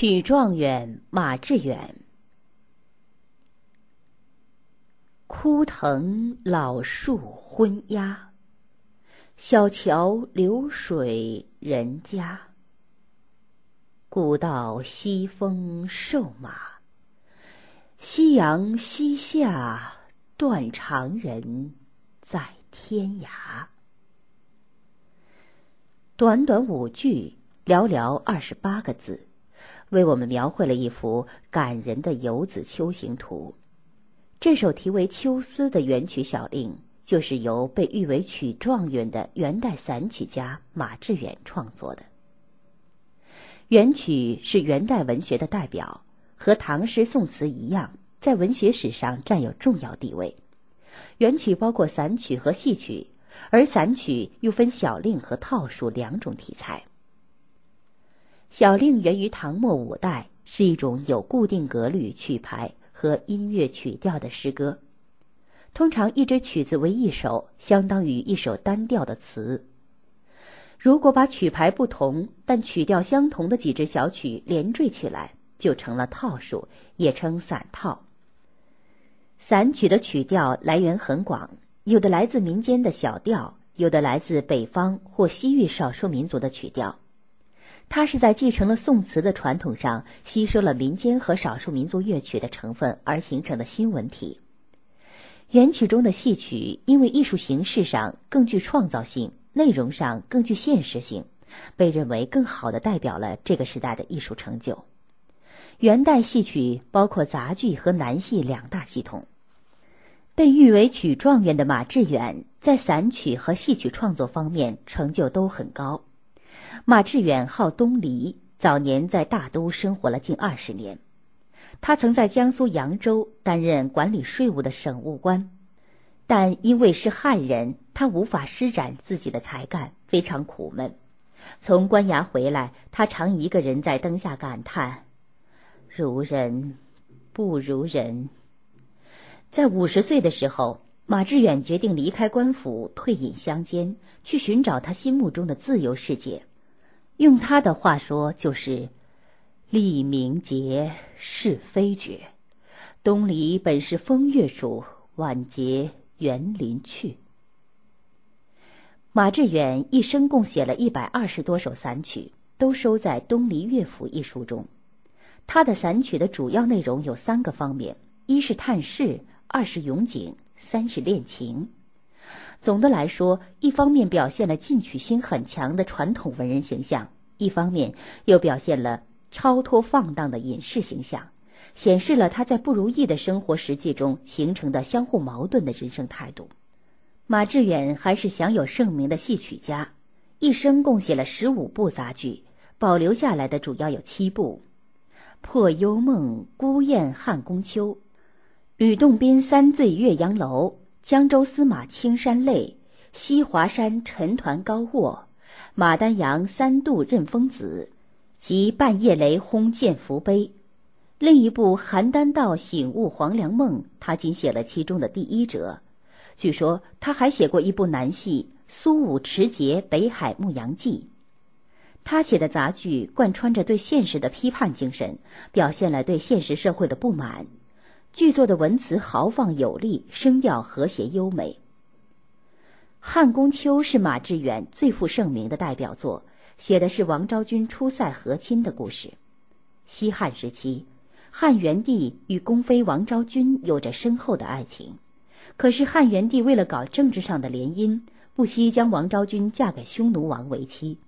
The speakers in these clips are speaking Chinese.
曲状元马致远，枯藤老树昏鸦，小桥流水人家。古道西风瘦马，夕阳西下断肠人，在天涯。短短五句，寥寥二十八个字。为我们描绘了一幅感人的游子秋行图。这首题为《秋思》的元曲小令，就是由被誉为曲状元的元代散曲家马致远创作的。元曲是元代文学的代表，和唐诗宋词一样，在文学史上占有重要地位。元曲包括散曲和戏曲，而散曲又分小令和套数两种题材。小令源于唐末五代，是一种有固定格律、曲牌和音乐曲调的诗歌。通常一支曲子为一首，相当于一首单调的词。如果把曲牌不同但曲调相同的几支小曲连缀起来，就成了套数，也称散套。散曲的曲调来源很广，有的来自民间的小调，有的来自北方或西域少数民族的曲调。它是在继承了宋词的传统上，吸收了民间和少数民族乐曲的成分而形成的新文体。元曲中的戏曲，因为艺术形式上更具创造性，内容上更具现实性，被认为更好的代表了这个时代的艺术成就。元代戏曲包括杂剧和南戏两大系统。被誉为曲状元的马致远，在散曲和戏曲创作方面成就都很高。马致远号东篱，早年在大都生活了近二十年。他曾在江苏扬州担任管理税务的省务官，但因为是汉人，他无法施展自己的才干，非常苦闷。从官衙回来，他常一个人在灯下感叹：“如人，不如人。”在五十岁的时候，马致远决定离开官府，退隐乡间，去寻找他心目中的自由世界。用他的话说，就是“立名节，是非绝。东篱本是风月处，晚节园林去。”马致远一生共写了一百二十多首散曲，都收在《东篱乐府》一书中。他的散曲的主要内容有三个方面：一是探视，二是咏景，三是恋情。总的来说，一方面表现了进取心很强的传统文人形象，一方面又表现了超脱放荡的隐士形象，显示了他在不如意的生活实际中形成的相互矛盾的人生态度。马致远还是享有盛名的戏曲家，一生共写了十五部杂剧，保留下来的主要有七部：《破幽梦》《孤雁汉宫秋》《吕洞宾三醉岳阳楼》。江州司马青山泪，西华山沉团高卧，马丹阳三度任风子，及半夜雷轰见福碑。另一部《邯郸道醒悟黄粱梦》，他仅写了其中的第一折。据说他还写过一部南戏《苏武持节北海牧羊记》。他写的杂剧贯穿着对现实的批判精神，表现了对现实社会的不满。剧作的文词豪放有力，声调和谐优美。《汉宫秋》是马致远最负盛名的代表作，写的是王昭君出塞和亲的故事。西汉时期，汉元帝与宫妃王昭君有着深厚的爱情，可是汉元帝为了搞政治上的联姻，不惜将王昭君嫁给匈奴王为妻。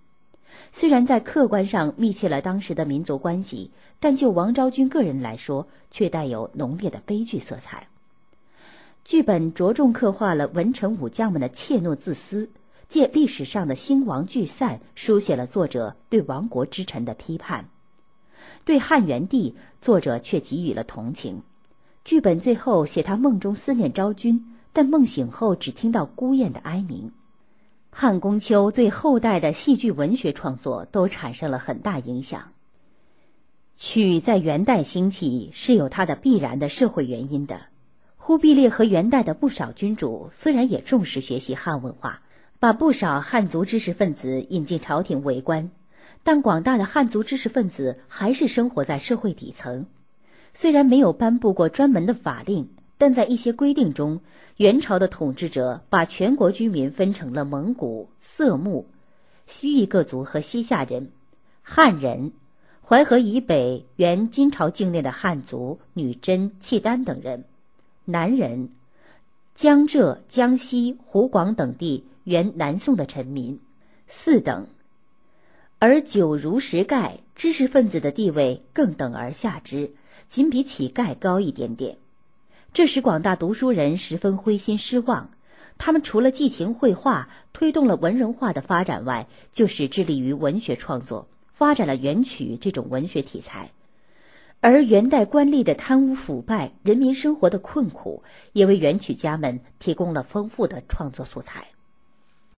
虽然在客观上密切了当时的民族关系，但就王昭君个人来说，却带有浓烈的悲剧色彩。剧本着重刻画了文臣武将们的怯懦自私，借历史上的兴亡聚散，书写了作者对亡国之臣的批判。对汉元帝，作者却给予了同情。剧本最后写他梦中思念昭君，但梦醒后只听到孤雁的哀鸣。汉宫秋对后代的戏剧文学创作都产生了很大影响。曲在元代兴起是有它的必然的社会原因的。忽必烈和元代的不少君主虽然也重视学习汉文化，把不少汉族知识分子引进朝廷为官，但广大的汉族知识分子还是生活在社会底层。虽然没有颁布过专门的法令，但在一些规定中，元朝的统治者把全国居民分成了蒙古、色目、西域各族和西夏人、汉人、淮河以北原金朝境内的汉族、女真、契丹等人、南人、江浙、江西、湖广等地原南宋的臣民四等，而九儒十丐知识分子的地位更等而下之。仅比乞丐高一点点，这使广大读书人十分灰心失望。他们除了寄情绘画，推动了文人画的发展外，就是致力于文学创作，发展了元曲这种文学题材。而元代官吏的贪污腐败，人民生活的困苦，也为元曲家们提供了丰富的创作素材。